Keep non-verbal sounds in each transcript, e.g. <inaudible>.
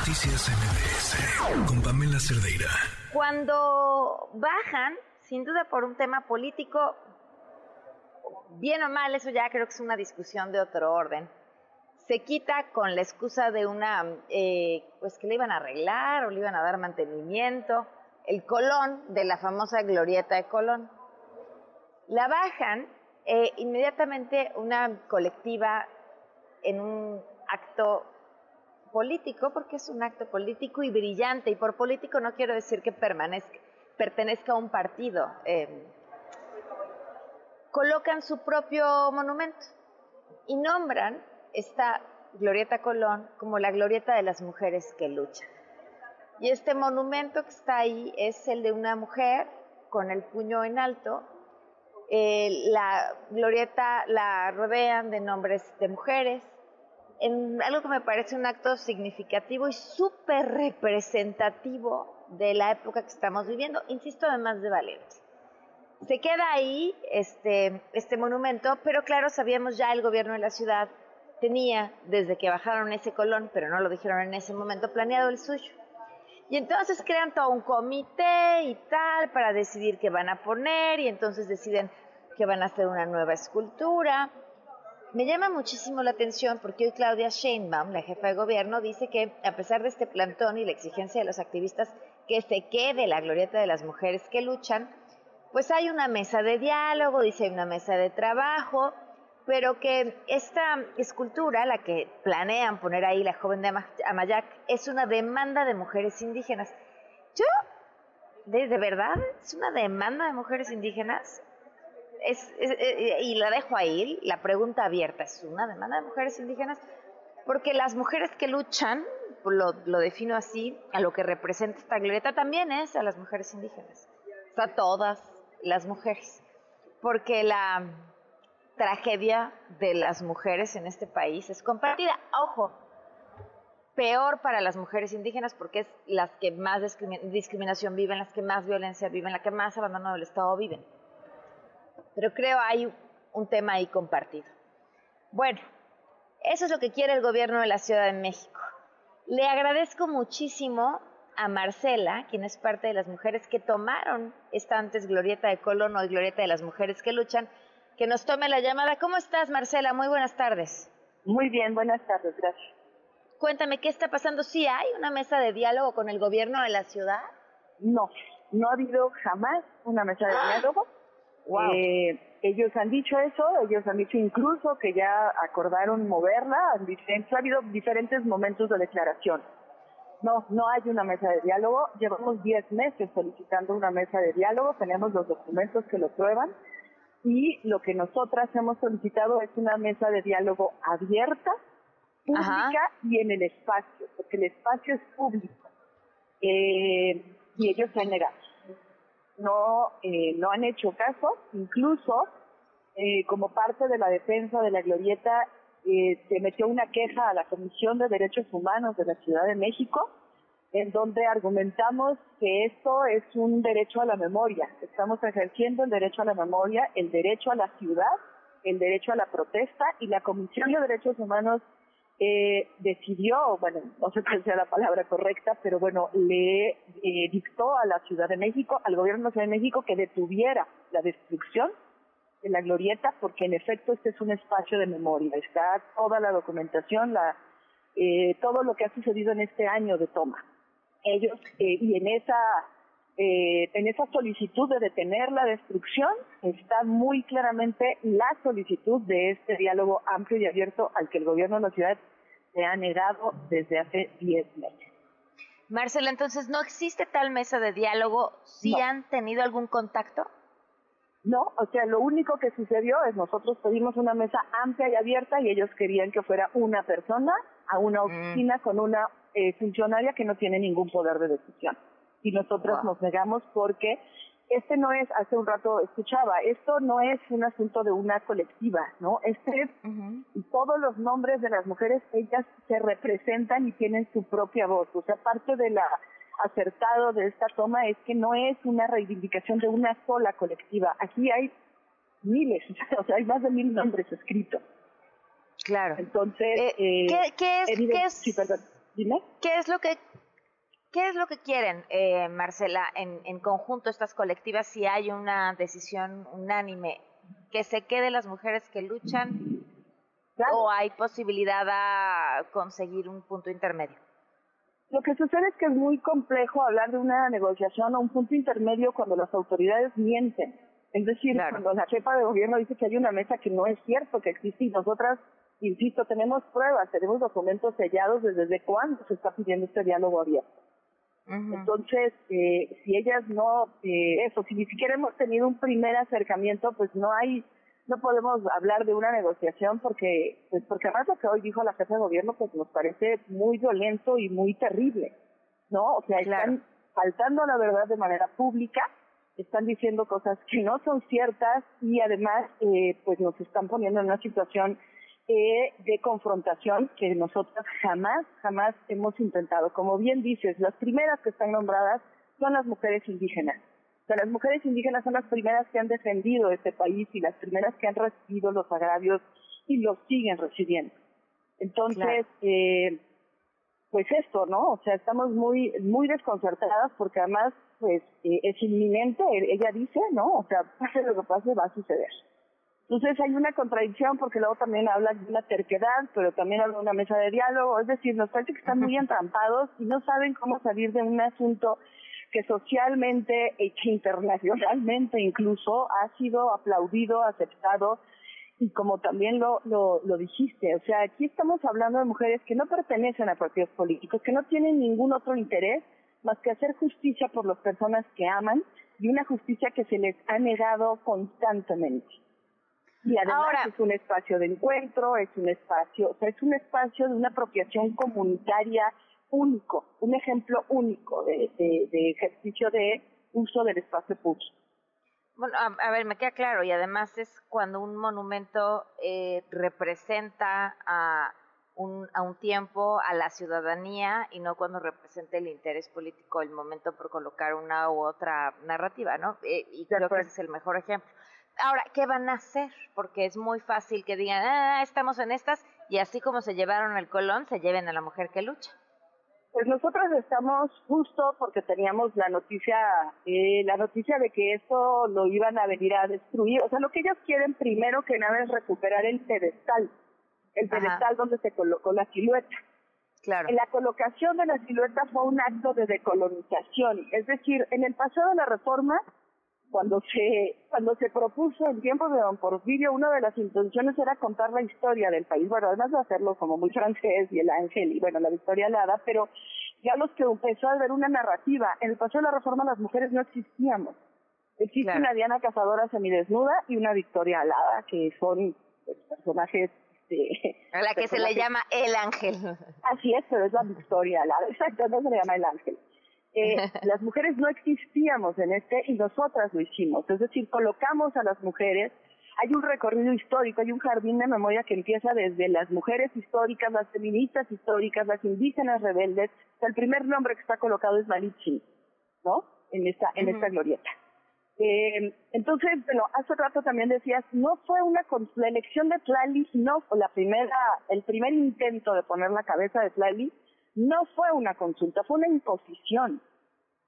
Noticias MBS con Pamela Cerdeira. Cuando bajan, sin duda por un tema político, bien o mal, eso ya creo que es una discusión de otro orden. Se quita con la excusa de una, eh, pues que le iban a arreglar o le iban a dar mantenimiento, el Colón de la famosa glorieta de Colón. La bajan eh, inmediatamente una colectiva en un acto político, porque es un acto político y brillante, y por político no quiero decir que permanezca, pertenezca a un partido. Eh, colocan su propio monumento y nombran esta Glorieta Colón como la glorieta de las mujeres que luchan. Y este monumento que está ahí es el de una mujer con el puño en alto. Eh, la glorieta la rodean de nombres de mujeres, en algo que me parece un acto significativo y súper representativo de la época que estamos viviendo, insisto, además de valiente. Se queda ahí este, este monumento, pero claro, sabíamos ya el gobierno de la ciudad tenía, desde que bajaron ese colón, pero no lo dijeron en ese momento, planeado el suyo. Y entonces crean todo un comité y tal para decidir qué van a poner y entonces deciden que van a hacer una nueva escultura me llama muchísimo la atención porque hoy Claudia Sheinbaum, la jefa de gobierno, dice que a pesar de este plantón y la exigencia de los activistas que se quede la glorieta de las mujeres que luchan, pues hay una mesa de diálogo, dice una mesa de trabajo, pero que esta escultura, la que planean poner ahí la joven de Amayac, es una demanda de mujeres indígenas. Yo, de, de verdad, es una demanda de mujeres indígenas es, eh, y la dejo ahí, la pregunta abierta, ¿es una demanda de mujeres indígenas? Porque las mujeres que luchan, lo, defino así, a lo que representa esta glorieta también es a las mujeres indígenas, o a todas las mujeres, porque la tragedia de las mujeres en este país es compartida. Ojo, peor para las mujeres indígenas porque es las que más discriminación viven, las que más violencia viven, las que más abandono del Estado viven pero creo hay un tema ahí compartido. Bueno, eso es lo que quiere el gobierno de la Ciudad de México. Le agradezco muchísimo a Marcela, quien es parte de las mujeres que tomaron esta antes glorieta de Colón y glorieta de las mujeres que luchan, que nos tome la llamada. ¿Cómo estás, Marcela? Muy buenas tardes. Muy bien, buenas tardes, gracias. Cuéntame, ¿qué está pasando? ¿Sí hay una mesa de diálogo con el gobierno de la ciudad? No, no ha habido jamás una mesa de ¡Ah! diálogo eh, ellos han dicho eso, ellos han dicho incluso que ya acordaron moverla, ha habido diferentes momentos de declaración. No, no hay una mesa de diálogo. Llevamos 10 meses solicitando una mesa de diálogo, tenemos los documentos que lo prueban y lo que nosotras hemos solicitado es una mesa de diálogo abierta, pública y en el espacio, porque el espacio es público. Eh, y ellos se han negado no, eh, no han hecho caso, incluso eh, como parte de la defensa de la glorieta eh, se metió una queja a la Comisión de Derechos Humanos de la Ciudad de México, en donde argumentamos que esto es un derecho a la memoria. Estamos ejerciendo el derecho a la memoria, el derecho a la ciudad, el derecho a la protesta y la Comisión de Derechos Humanos eh, decidió, bueno, no sé cuál sea la palabra correcta, pero bueno, le eh, dictó a la Ciudad de México, al gobierno de la Ciudad de México, que detuviera la destrucción de la glorieta, porque en efecto este es un espacio de memoria. Está toda la documentación, la, eh, todo lo que ha sucedido en este año de toma. Ellos, eh, y en esa eh, en esa solicitud de detener la destrucción está muy claramente la solicitud de este diálogo amplio y abierto al que el gobierno de la ciudad se ha negado desde hace 10 meses. Marcela, entonces, ¿no existe tal mesa de diálogo? ¿Sí han tenido algún contacto? No, o sea, lo único que sucedió es nosotros pedimos una mesa amplia y abierta y ellos querían que fuera una persona a una mm. oficina con una eh, funcionaria que no tiene ningún poder de decisión y nosotros nos negamos porque este no es, hace un rato escuchaba, esto no es un asunto de una colectiva, ¿no? Este es, todos los nombres de las mujeres, ellas se representan y tienen su propia voz. O sea, parte de la acertado de esta toma es que no es una reivindicación de una sola colectiva. Aquí hay miles, <laughs> o sea, hay más de mil nombres escritos. Claro. Entonces, eh, ¿qué, es, ¿qué es, Dime. ¿Qué es lo que ¿Qué es lo que quieren, eh, Marcela, en, en, conjunto estas colectivas si hay una decisión unánime? ¿Que se queden las mujeres que luchan o hay posibilidad a conseguir un punto intermedio? Lo que sucede es que es muy complejo hablar de una negociación o un punto intermedio cuando las autoridades mienten. Es decir, cuando la jefa de gobierno dice que hay una mesa que no es cierto que existe y nosotras, insisto, tenemos pruebas, tenemos documentos sellados desde cuándo se está pidiendo este diálogo abierto. Entonces, eh, si ellas no, eh, eso, si ni siquiera hemos tenido un primer acercamiento, pues no hay, no podemos hablar de una negociación porque, pues porque además lo que hoy dijo la jefa de gobierno, pues nos parece muy violento y muy terrible, ¿no? O sea, están faltando la verdad de manera pública, están diciendo cosas que no son ciertas y además, eh, pues nos están poniendo en una situación de confrontación que nosotros jamás, jamás hemos intentado. Como bien dices, las primeras que están nombradas son las mujeres indígenas. O sea, las mujeres indígenas son las primeras que han defendido este país y las primeras que han recibido los agravios y los siguen recibiendo. Entonces, eh, pues esto, ¿no? O sea, estamos muy, muy desconcertadas porque además, pues, eh, es inminente, ella dice, ¿no? O sea, pase lo que pase, va a suceder. Entonces hay una contradicción porque luego también habla de una terquedad, pero también habla de una mesa de diálogo. Es decir, nos parece que están muy entrampados y no saben cómo salir de un asunto que socialmente e internacionalmente incluso ha sido aplaudido, aceptado y como también lo, lo, lo dijiste, o sea, aquí estamos hablando de mujeres que no pertenecen a partidos políticos, que no tienen ningún otro interés más que hacer justicia por las personas que aman y una justicia que se les ha negado constantemente. Y además es un espacio de encuentro, es un espacio, o sea, es un espacio de una apropiación comunitaria único, un ejemplo único de, de, ejercicio de uso del espacio público. Bueno, a, ver, me queda claro, y además es cuando un monumento eh, representa a un, a un tiempo, a la ciudadanía, y no cuando representa el interés político, el momento por colocar una u otra narrativa, ¿no? Eh, y creo que ese es el mejor ejemplo. Ahora, ¿qué van a hacer? Porque es muy fácil que digan, ah, estamos en estas, y así como se llevaron al Colón, se lleven a la mujer que lucha. Pues nosotros estamos justo porque teníamos la noticia, eh, la noticia de que eso lo iban a venir a destruir. O sea, lo que ellos quieren primero que nada es recuperar el pedestal, el pedestal donde se colocó la silueta. Claro. La colocación de la silueta fue un acto de decolonización. Es decir, en el pasado de la reforma, cuando se cuando se propuso en tiempos de don Porfirio, una de las intenciones era contar la historia del país, bueno, además de hacerlo como muy francés y el ángel y bueno, la victoria alada, pero ya los que empezó a ver una narrativa, en el paso de la reforma las mujeres no existíamos. Existe una Diana Cazadora semidesnuda y una Victoria Alada, que son pues, personajes este, a la que se le llama el ángel. Así es, pero es la Victoria Alada, <laughs> exacto, no se le llama el ángel. Eh, <laughs> las mujeres no existíamos en este y nosotras lo hicimos. Es decir, colocamos a las mujeres, hay un recorrido histórico, hay un jardín de memoria que empieza desde las mujeres históricas, las feministas históricas, las indígenas rebeldes. el primer nombre que está colocado es Malichi, ¿no? En esta, en esta glorieta. Eh, entonces, bueno, hace rato también decías, no fue una, la elección de Tlali, no fue la primera, el primer intento de poner la cabeza de Tlali, no fue una consulta, fue una imposición.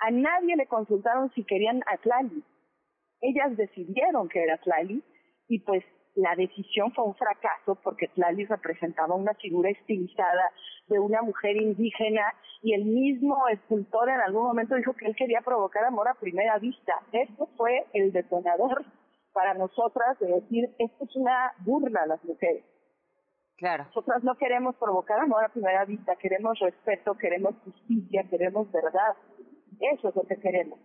A nadie le consultaron si querían a Tlali. Ellas decidieron que era Tlali y pues la decisión fue un fracaso porque Tlali representaba una figura estilizada de una mujer indígena y el mismo escultor en algún momento dijo que él quería provocar amor a primera vista. Esto fue el detonador para nosotras de decir, esto es una burla a las mujeres. Claro. Nosotras no queremos provocar amor a primera vista, queremos respeto, queremos justicia, queremos verdad. Eso es lo que queremos.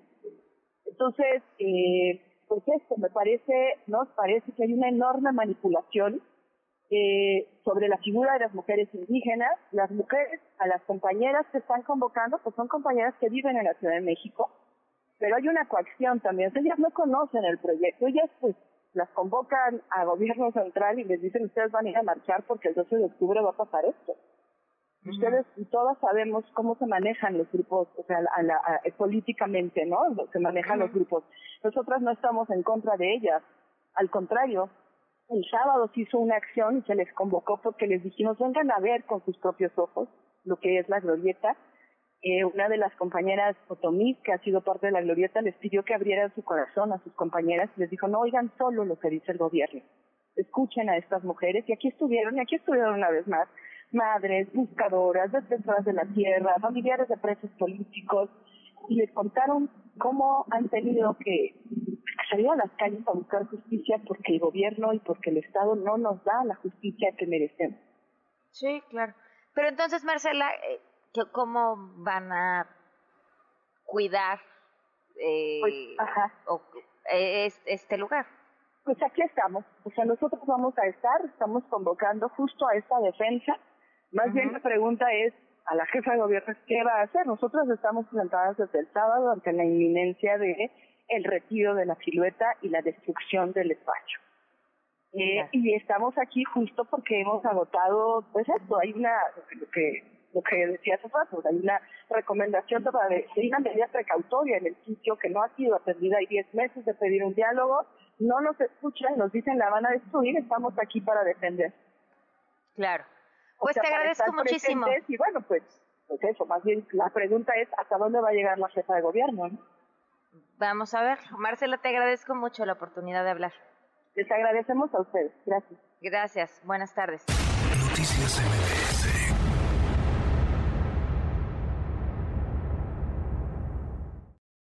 Entonces, eh, pues esto me parece, nos parece que hay una enorme manipulación eh, sobre la figura de las mujeres indígenas. Las mujeres, a las compañeras que están convocando, pues son compañeras que viven en la Ciudad de México, pero hay una coacción también. Ellas no conocen el proyecto, ellas pues las convocan a gobierno central y les dicen ustedes van a ir a marchar porque el 12 de octubre va a pasar esto. Ustedes y todas sabemos cómo se manejan los grupos, o sea, eh, políticamente, ¿no? Se manejan los grupos. Nosotras no estamos en contra de ellas. Al contrario, el sábado se hizo una acción y se les convocó porque les dijimos vengan a ver con sus propios ojos lo que es la glorieta. Eh, una de las compañeras Otomí, que ha sido parte de la glorieta, les pidió que abrieran su corazón a sus compañeras y les dijo, no oigan solo lo que dice el gobierno, escuchen a estas mujeres y aquí estuvieron, y aquí estuvieron una vez más, madres, buscadoras, defensoras de la tierra, familiares de presos políticos, y les contaron cómo han tenido que salir a las calles a buscar justicia porque el gobierno y porque el Estado no nos da la justicia que merecemos. Sí, claro. Pero entonces, Marcela, eh, ¿cómo van a cuidar eh, pues, eh, este lugar? Pues aquí estamos. O sea, nosotros vamos a estar, estamos convocando justo a esta defensa. Más bien la pregunta es, a la jefa de gobierno qué va a hacer. Nosotros estamos plantadas desde el sábado ante la inminencia de el retiro de la silueta y la destrucción del espacio. Eh, y estamos aquí justo porque hemos agotado, pues esto, hay una, lo que, lo que decía hace rato, hay una recomendación de, de una medida precautoria en el sitio que no ha sido atendida, hay 10 meses de pedir un diálogo, no nos escuchan, nos dicen la van a destruir, estamos aquí para defender. Claro. Pues te agradezco muchísimo. Y bueno, pues, pues eso, más bien la pregunta es hasta dónde va a llegar la jefa de gobierno. Vamos a ver. Marcela, te agradezco mucho la oportunidad de hablar. Les agradecemos a ustedes. Gracias. Gracias. Buenas tardes. Noticias